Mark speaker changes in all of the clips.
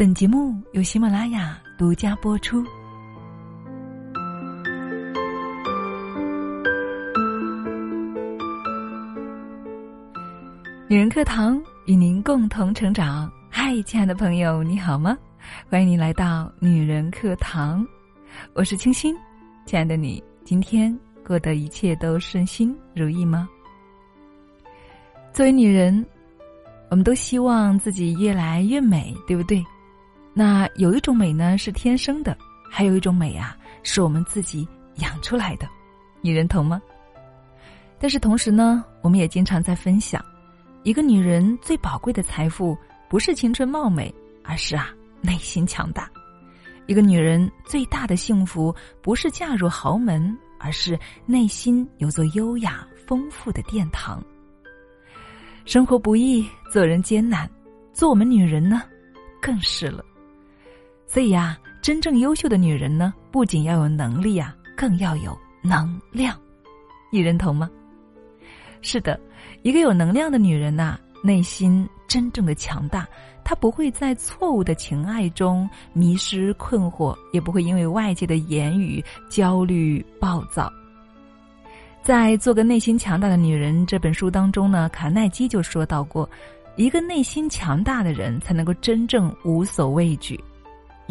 Speaker 1: 本节目由喜马拉雅独家播出。女人课堂与您共同成长。嗨，亲爱的朋友，你好吗？欢迎你来到女人课堂，我是清新。亲爱的你，今天过得一切都顺心如意吗？作为女人，我们都希望自己越来越美，对不对？那有一种美呢是天生的，还有一种美啊是我们自己养出来的，你认同吗？但是同时呢，我们也经常在分享，一个女人最宝贵的财富不是青春貌美，而是啊内心强大。一个女人最大的幸福不是嫁入豪门，而是内心有座优雅丰富的殿堂。生活不易，做人艰难，做我们女人呢，更是了。所以呀，真正优秀的女人呢，不仅要有能力啊，更要有能量。你认同吗？是的，一个有能量的女人呐，内心真正的强大，她不会在错误的情爱中迷失困惑，也不会因为外界的言语焦虑暴躁。在《做个内心强大的女人》这本书当中呢，卡耐基就说到过，一个内心强大的人才能够真正无所畏惧。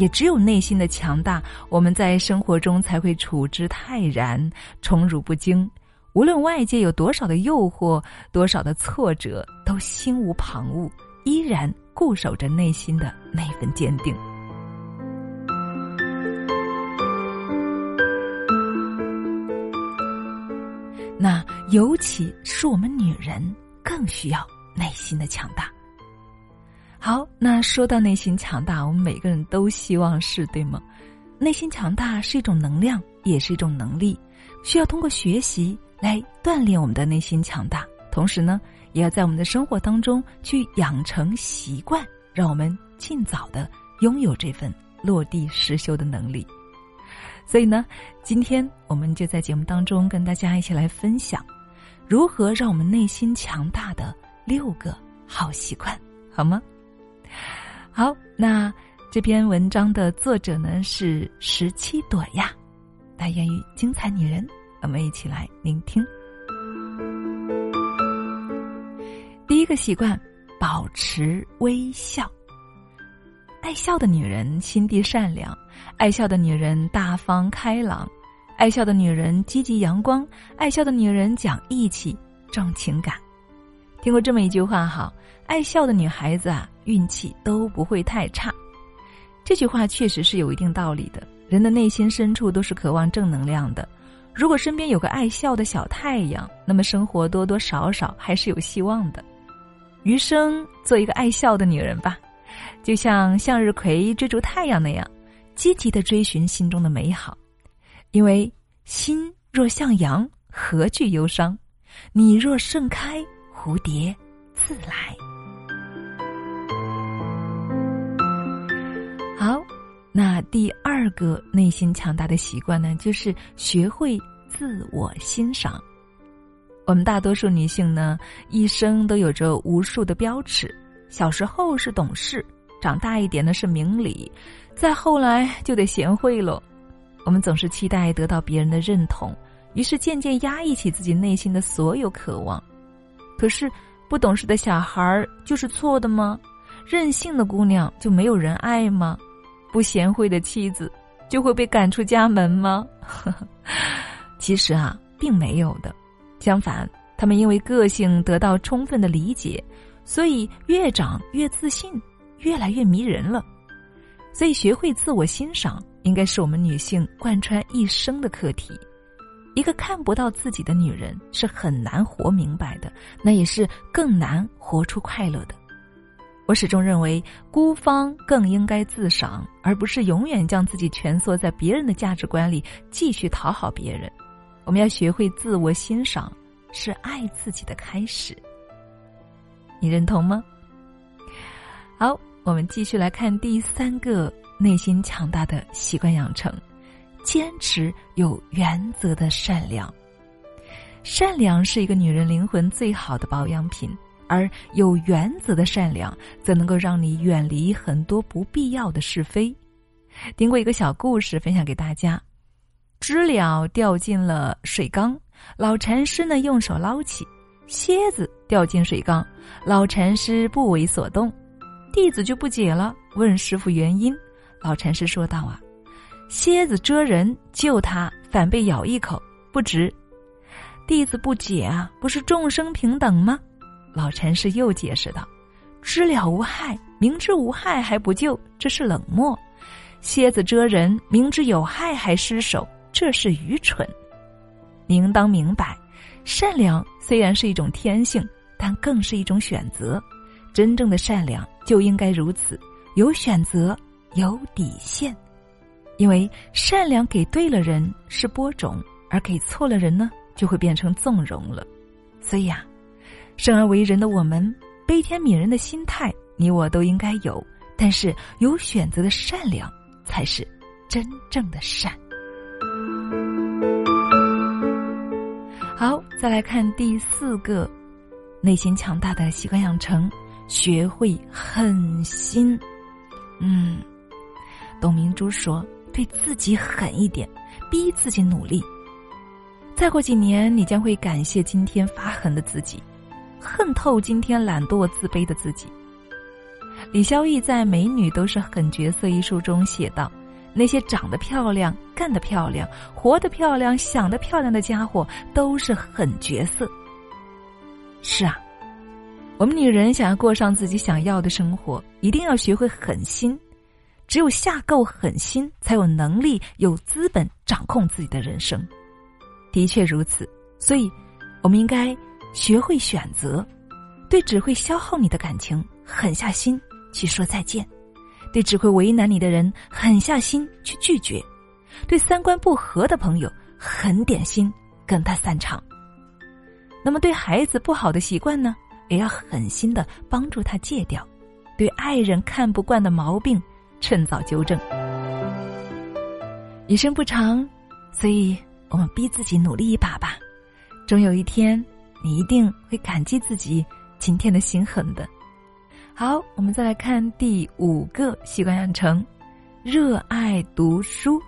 Speaker 1: 也只有内心的强大，我们在生活中才会处之泰然、宠辱不惊。无论外界有多少的诱惑、多少的挫折，都心无旁骛，依然固守着内心的那份坚定。那尤其是我们女人，更需要内心的强大。好，那说到内心强大，我们每个人都希望是对吗？内心强大是一种能量，也是一种能力，需要通过学习来锻炼我们的内心强大。同时呢，也要在我们的生活当中去养成习惯，让我们尽早的拥有这份落地实修的能力。所以呢，今天我们就在节目当中跟大家一起来分享，如何让我们内心强大的六个好习惯，好吗？好，那这篇文章的作者呢是十七朵呀，来源于精彩女人，我们一起来聆听。第一个习惯，保持微笑。爱笑的女人心地善良，爱笑的女人大方开朗，爱笑的女人积极阳光，爱笑的女人讲义气重情感。听过这么一句话哈，爱笑的女孩子啊。运气都不会太差，这句话确实是有一定道理的。人的内心深处都是渴望正能量的，如果身边有个爱笑的小太阳，那么生活多多少少还是有希望的。余生做一个爱笑的女人吧，就像向日葵追逐太阳那样，积极的追寻心中的美好。因为心若向阳，何惧忧伤？你若盛开，蝴蝶自来。第二个内心强大的习惯呢，就是学会自我欣赏。我们大多数女性呢，一生都有着无数的标尺。小时候是懂事，长大一点呢是明理，再后来就得贤惠喽。我们总是期待得到别人的认同，于是渐渐压抑起自己内心的所有渴望。可是，不懂事的小孩儿就是错的吗？任性的姑娘就没有人爱吗？不贤惠的妻子就会被赶出家门吗？其实啊，并没有的。相反，他们因为个性得到充分的理解，所以越长越自信，越来越迷人了。所以，学会自我欣赏，应该是我们女性贯穿一生的课题。一个看不到自己的女人，是很难活明白的，那也是更难活出快乐的。我始终认为，孤芳更应该自赏，而不是永远将自己蜷缩在别人的价值观里，继续讨好别人。我们要学会自我欣赏，是爱自己的开始。你认同吗？好，我们继续来看第三个内心强大的习惯养成：坚持有原则的善良。善良是一个女人灵魂最好的保养品。而有原则的善良，则能够让你远离很多不必要的是非。听过一个小故事，分享给大家：知了掉进了水缸，老禅师呢用手捞起；蝎子掉进水缸，老禅师不为所动。弟子就不解了，问师傅原因。老禅师说道：“啊，蝎子蜇人，救他反被咬一口，不值。”弟子不解啊，不是众生平等吗？老禅师又解释道：“知了无害，明知无害还不救，这是冷漠；蝎子蜇人，明知有害还失手，这是愚蠢。您当明白，善良虽然是一种天性，但更是一种选择。真正的善良就应该如此，有选择，有底线。因为善良给对了人是播种，而给错了人呢，就会变成纵容了。所以啊。”生而为人的我们，悲天悯人的心态，你我都应该有。但是有选择的善良，才是真正的善。好，再来看第四个，内心强大的习惯养成，学会狠心。嗯，董明珠说：“对自己狠一点，逼自己努力。再过几年，你将会感谢今天发狠的自己。”恨透今天懒惰自卑的自己。李孝义在《美女都是狠角色》一书中写道：“那些长得漂亮、干得漂亮、活得漂亮、想得漂亮的家伙，都是狠角色。”是啊，我们女人想要过上自己想要的生活，一定要学会狠心。只有下够狠心，才有能力、有资本掌控自己的人生。的确如此，所以，我们应该。学会选择，对只会消耗你的感情狠下心去说再见；对只会为难你的人狠下心去拒绝；对三观不合的朋友狠点心跟他散场。那么对孩子不好的习惯呢，也要狠心的帮助他戒掉；对爱人看不惯的毛病，趁早纠正。一生不长，所以我们逼自己努力一把吧，终有一天。你一定会感激自己今天的心狠的。好，我们再来看第五个习惯养成：热爱读书。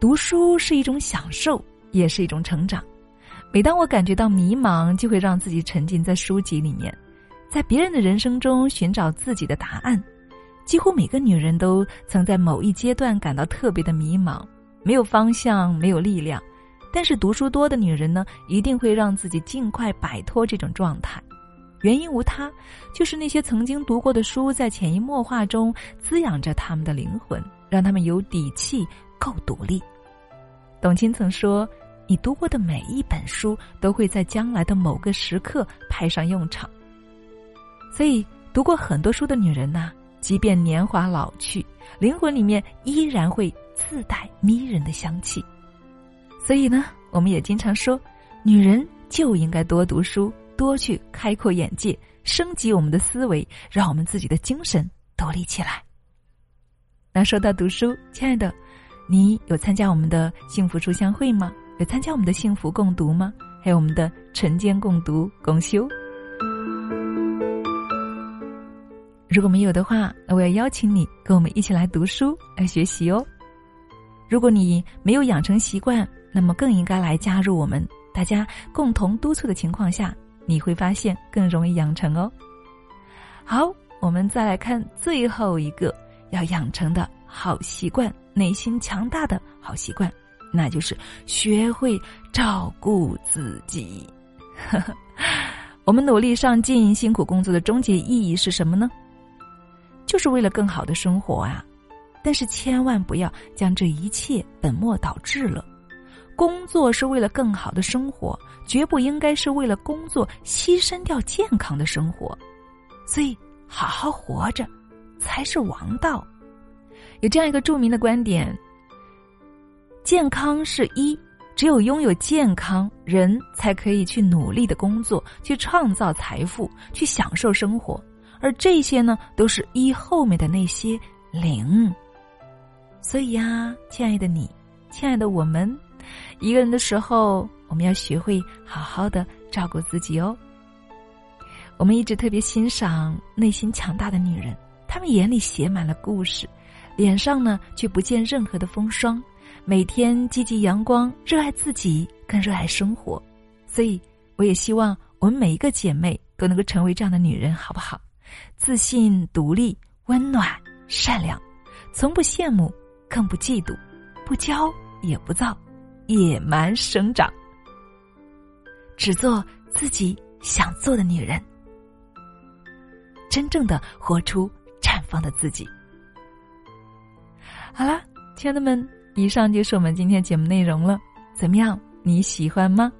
Speaker 1: 读书是一种享受，也是一种成长。每当我感觉到迷茫，就会让自己沉浸在书籍里面，在别人的人生中寻找自己的答案。几乎每个女人都曾在某一阶段感到特别的迷茫，没有方向，没有力量。但是读书多的女人呢，一定会让自己尽快摆脱这种状态。原因无他，就是那些曾经读过的书，在潜移默化中滋养着他们的灵魂，让他们有底气、够独立。董卿曾说：“你读过的每一本书，都会在将来的某个时刻派上用场。”所以，读过很多书的女人呐，即便年华老去，灵魂里面依然会自带迷人的香气。所以呢，我们也经常说，女人就应该多读书，多去开阔眼界，升级我们的思维，让我们自己的精神独立起来。那说到读书，亲爱的，你有参加我们的幸福书香会吗？有参加我们的幸福共读吗？还有我们的晨间共读共修？如果没有的话，那我要邀请你跟我们一起来读书，来学习哦。如果你没有养成习惯，那么更应该来加入我们，大家共同督促的情况下，你会发现更容易养成哦。好，我们再来看最后一个要养成的好习惯，内心强大的好习惯，那就是学会照顾自己。我们努力上进、辛苦工作的终极意义是什么呢？就是为了更好的生活啊！但是千万不要将这一切本末倒置了。工作是为了更好的生活，绝不应该是为了工作牺牲掉健康的生活。所以，好好活着才是王道。有这样一个著名的观点：健康是一，只有拥有健康，人才可以去努力的工作，去创造财富，去享受生活。而这些呢，都是一后面的那些零。所以呀，亲爱的你，亲爱的我们。一个人的时候，我们要学会好好的照顾自己哦。我们一直特别欣赏内心强大的女人，她们眼里写满了故事，脸上呢却不见任何的风霜，每天积极阳光，热爱自己，更热爱生活。所以，我也希望我们每一个姐妹都能够成为这样的女人，好不好？自信、独立、温暖、善良，从不羡慕，更不嫉妒，不骄也不躁，野蛮生长，只做自己想做的女人。真正的活出绽放的自己。好了，亲爱的们，以上就是我们今天节目内容了。怎么样？你喜欢吗？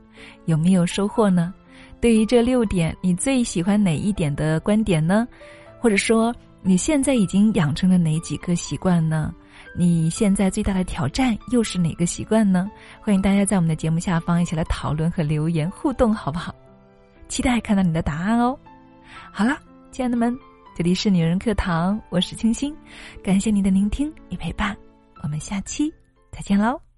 Speaker 1: 有没有收获呢？对于这六点，你最喜欢哪一点的观点呢？或者说，你现在已经养成了哪几个习惯呢？你现在最大的挑战又是哪个习惯呢？欢迎大家在我们的节目下方一起来讨论和留言互动，好不好？期待看到你的答案哦。好了。亲爱的们，这里是女人课堂，我是清新，感谢您的聆听与陪伴，我们下期再见喽。